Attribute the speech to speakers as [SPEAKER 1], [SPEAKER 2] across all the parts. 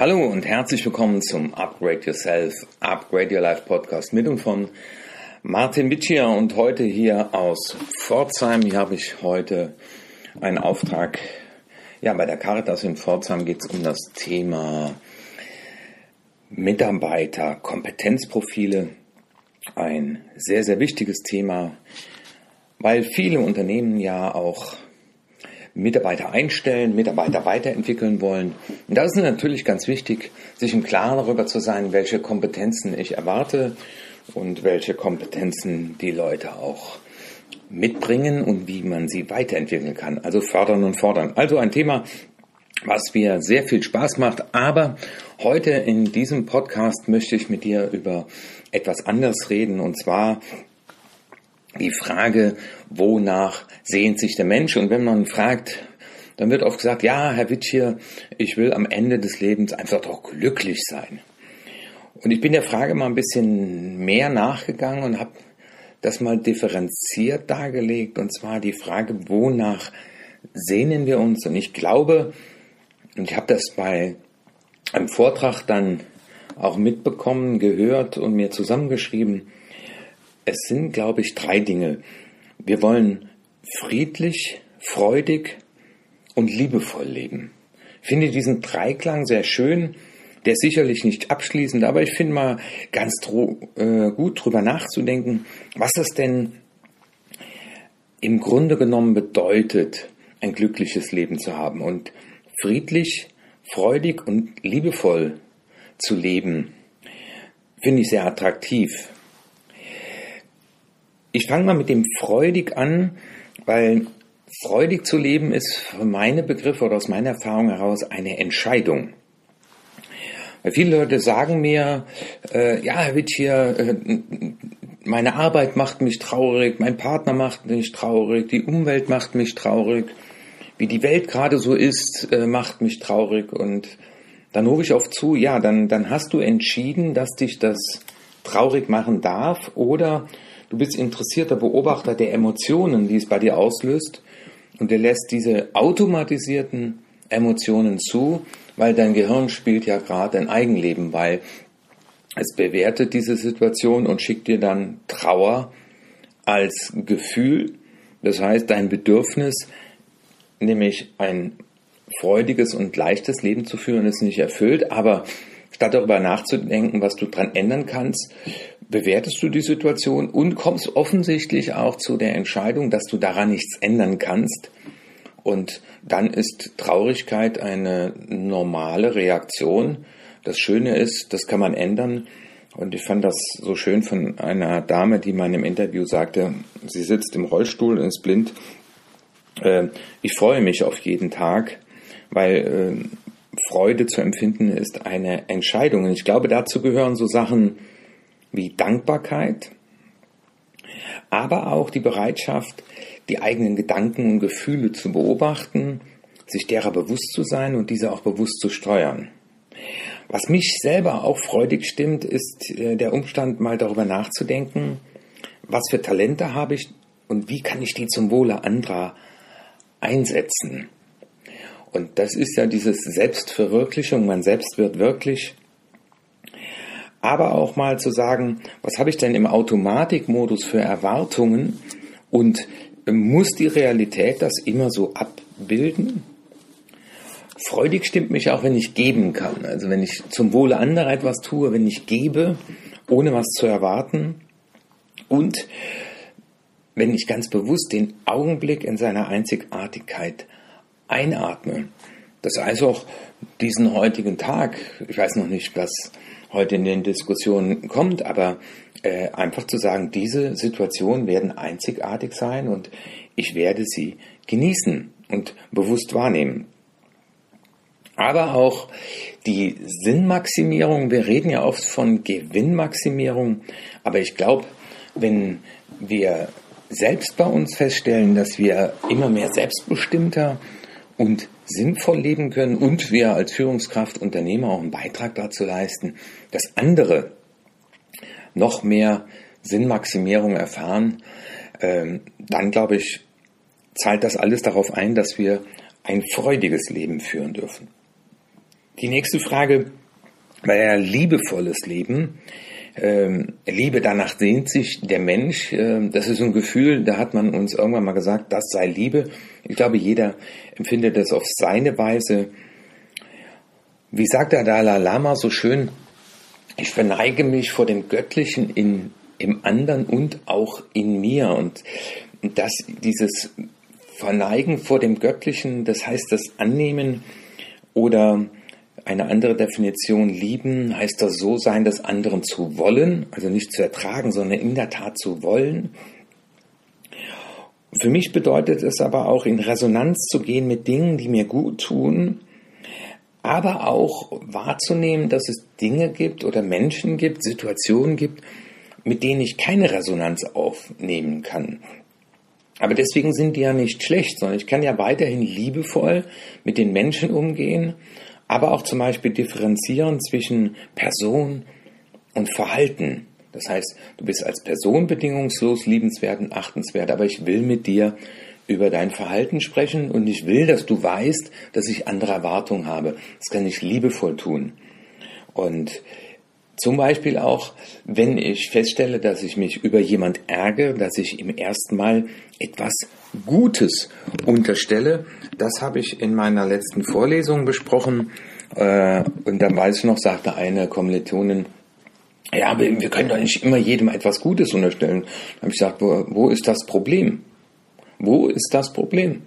[SPEAKER 1] Hallo und herzlich willkommen zum Upgrade Yourself, Upgrade Your Life Podcast mit und von Martin Witschier und heute hier aus Pforzheim. Hier habe ich heute einen Auftrag. Ja, bei der Caritas in Pforzheim geht es um das Thema Mitarbeiter, Kompetenzprofile. Ein sehr, sehr wichtiges Thema, weil viele Unternehmen ja auch Mitarbeiter einstellen, Mitarbeiter weiterentwickeln wollen. Und da ist es natürlich ganz wichtig, sich im Klaren darüber zu sein, welche Kompetenzen ich erwarte und welche Kompetenzen die Leute auch mitbringen und wie man sie weiterentwickeln kann. Also fördern und fordern. Also ein Thema, was mir sehr viel Spaß macht. Aber heute in diesem Podcast möchte ich mit dir über etwas anderes reden. Und zwar die Frage, wonach sehnt sich der Mensch? Und wenn man fragt, dann wird oft gesagt, ja, Herr Wittier, ich will am Ende des Lebens einfach doch glücklich sein. Und ich bin der Frage mal ein bisschen mehr nachgegangen und habe das mal differenziert dargelegt. Und zwar die Frage, wonach sehnen wir uns? Und ich glaube, und ich habe das bei einem Vortrag dann auch mitbekommen, gehört und mir zusammengeschrieben, es sind, glaube ich, drei Dinge. Wir wollen friedlich, freudig und liebevoll leben. Ich finde diesen Dreiklang sehr schön. Der ist sicherlich nicht abschließend, aber ich finde mal ganz äh, gut drüber nachzudenken, was es denn im Grunde genommen bedeutet, ein glückliches Leben zu haben und friedlich, freudig und liebevoll zu leben. Finde ich sehr attraktiv. Ich fange mal mit dem freudig an, weil freudig zu leben ist für meine Begriffe oder aus meiner Erfahrung heraus eine Entscheidung. Weil viele Leute sagen mir, äh, ja, Herr Wittier, äh, meine Arbeit macht mich traurig, mein Partner macht mich traurig, die Umwelt macht mich traurig, wie die Welt gerade so ist, äh, macht mich traurig. Und dann rufe ich oft zu, ja, dann, dann hast du entschieden, dass dich das traurig machen darf oder Du bist interessierter Beobachter der Emotionen, die es bei dir auslöst, und du lässt diese automatisierten Emotionen zu, weil dein Gehirn spielt ja gerade ein Eigenleben, weil es bewertet diese Situation und schickt dir dann Trauer als Gefühl. Das heißt, dein Bedürfnis, nämlich ein freudiges und leichtes Leben zu führen, ist nicht erfüllt. Aber statt darüber nachzudenken, was du dran ändern kannst, bewertest du die Situation und kommst offensichtlich auch zu der Entscheidung, dass du daran nichts ändern kannst. Und dann ist Traurigkeit eine normale Reaktion. Das Schöne ist, das kann man ändern. Und ich fand das so schön von einer Dame, die mal im Interview sagte, sie sitzt im Rollstuhl und ist blind. Äh, ich freue mich auf jeden Tag, weil äh, Freude zu empfinden ist eine Entscheidung. Und ich glaube, dazu gehören so Sachen wie Dankbarkeit, aber auch die Bereitschaft, die eigenen Gedanken und Gefühle zu beobachten, sich derer bewusst zu sein und diese auch bewusst zu steuern. Was mich selber auch freudig stimmt, ist äh, der Umstand, mal darüber nachzudenken, was für Talente habe ich und wie kann ich die zum Wohle anderer einsetzen. Und das ist ja dieses Selbstverwirklichung, man selbst wird wirklich aber auch mal zu sagen, was habe ich denn im Automatikmodus für Erwartungen und muss die Realität das immer so abbilden? Freudig stimmt mich auch, wenn ich geben kann. Also wenn ich zum Wohle anderer etwas tue, wenn ich gebe, ohne was zu erwarten und wenn ich ganz bewusst den Augenblick in seiner Einzigartigkeit einatme. Das heißt auch diesen heutigen Tag, ich weiß noch nicht, was heute in den Diskussionen kommt, aber äh, einfach zu sagen, diese Situationen werden einzigartig sein und ich werde sie genießen und bewusst wahrnehmen. Aber auch die Sinnmaximierung, wir reden ja oft von Gewinnmaximierung, aber ich glaube, wenn wir selbst bei uns feststellen, dass wir immer mehr selbstbestimmter und sinnvoll leben können und wir als Führungskraft, Unternehmer auch einen Beitrag dazu leisten, dass andere noch mehr Sinnmaximierung erfahren, ähm, dann glaube ich, zahlt das alles darauf ein, dass wir ein freudiges Leben führen dürfen. Die nächste Frage, weil ja liebevolles Leben, ähm, Liebe, danach sehnt sich der Mensch. Äh, das ist ein Gefühl, da hat man uns irgendwann mal gesagt, das sei Liebe. Ich glaube, jeder empfindet das auf seine Weise. Wie sagt der Dalai Lama so schön, ich verneige mich vor dem Göttlichen in, im anderen und auch in mir. Und das, dieses Verneigen vor dem Göttlichen, das heißt das Annehmen oder eine andere Definition, lieben, heißt das so sein, das anderen zu wollen, also nicht zu ertragen, sondern in der Tat zu wollen. Für mich bedeutet es aber auch, in Resonanz zu gehen mit Dingen, die mir gut tun, aber auch wahrzunehmen, dass es Dinge gibt oder Menschen gibt, Situationen gibt, mit denen ich keine Resonanz aufnehmen kann. Aber deswegen sind die ja nicht schlecht, sondern ich kann ja weiterhin liebevoll mit den Menschen umgehen, aber auch zum Beispiel differenzieren zwischen Person und Verhalten. Das heißt, du bist als Person bedingungslos liebenswert und achtenswert, aber ich will mit dir über dein Verhalten sprechen und ich will, dass du weißt, dass ich andere Erwartungen habe. Das kann ich liebevoll tun. Und zum Beispiel auch, wenn ich feststelle, dass ich mich über jemand ärgere, dass ich ihm erstmal etwas Gutes unterstelle. Das habe ich in meiner letzten Vorlesung besprochen. Äh, und dann weiß ich noch, sagte eine Kommilitonin, ja, wir können doch nicht immer jedem etwas Gutes unterstellen. Da habe ich gesagt, wo, wo ist das Problem? Wo ist das Problem?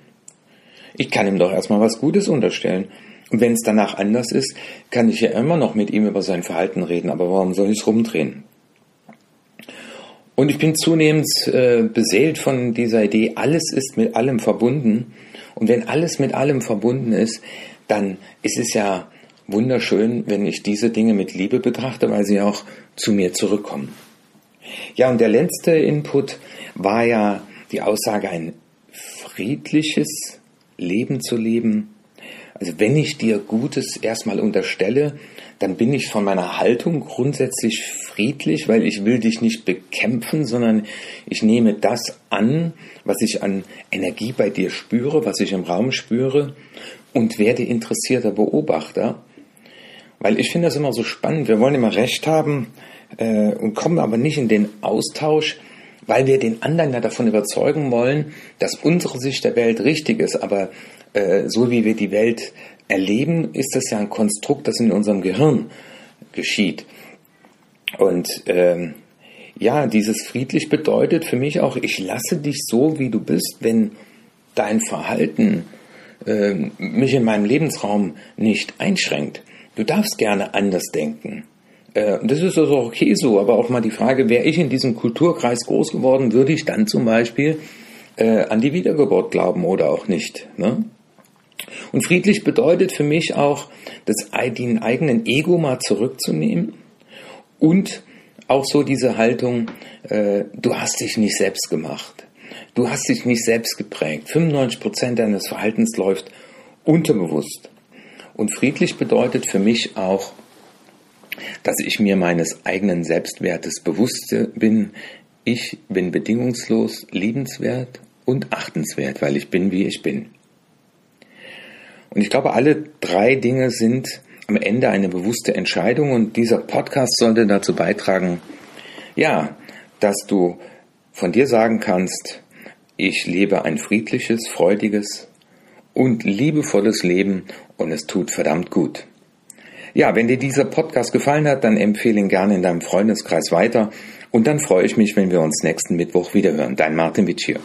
[SPEAKER 1] Ich kann ihm doch erstmal was Gutes unterstellen. Wenn es danach anders ist, kann ich ja immer noch mit ihm über sein Verhalten reden. Aber warum soll ich es rumdrehen? Und ich bin zunehmend äh, beseelt von dieser Idee, alles ist mit allem verbunden. Und wenn alles mit allem verbunden ist, dann ist es ja wunderschön, wenn ich diese Dinge mit Liebe betrachte, weil sie auch zu mir zurückkommen. Ja, und der letzte Input war ja die Aussage, ein friedliches Leben zu leben. Also wenn ich dir Gutes erstmal unterstelle, dann bin ich von meiner Haltung grundsätzlich friedlich, weil ich will dich nicht bekämpfen, sondern ich nehme das an, was ich an Energie bei dir spüre, was ich im Raum spüre und werde interessierter Beobachter. Weil ich finde das immer so spannend. Wir wollen immer Recht haben äh, und kommen aber nicht in den Austausch, weil wir den anderen ja davon überzeugen wollen, dass unsere Sicht der Welt richtig ist. Aber äh, so wie wir die Welt erleben, ist das ja ein Konstrukt, das in unserem Gehirn geschieht. Und ähm, ja, dieses friedlich bedeutet für mich auch, ich lasse dich so, wie du bist, wenn dein Verhalten äh, mich in meinem Lebensraum nicht einschränkt. Du darfst gerne anders denken. Äh, das ist also okay so, aber auch mal die Frage, wäre ich in diesem Kulturkreis groß geworden, würde ich dann zum Beispiel äh, an die Wiedergeburt glauben oder auch nicht. Ne? Und friedlich bedeutet für mich auch, das, den eigenen Ego mal zurückzunehmen und auch so diese Haltung, äh, du hast dich nicht selbst gemacht. Du hast dich nicht selbst geprägt. 95% deines Verhaltens läuft unterbewusst. Und friedlich bedeutet für mich auch, dass ich mir meines eigenen Selbstwertes bewusst bin. Ich bin bedingungslos liebenswert und achtenswert, weil ich bin, wie ich bin. Und ich glaube, alle drei Dinge sind am Ende eine bewusste Entscheidung und dieser Podcast sollte dazu beitragen, ja, dass du von dir sagen kannst, ich lebe ein friedliches, freudiges und liebevolles Leben und es tut verdammt gut. Ja, wenn dir dieser Podcast gefallen hat, dann empfehle ihn gerne in deinem Freundeskreis weiter und dann freue ich mich, wenn wir uns nächsten Mittwoch wiederhören. Dein Martin Witsch hier.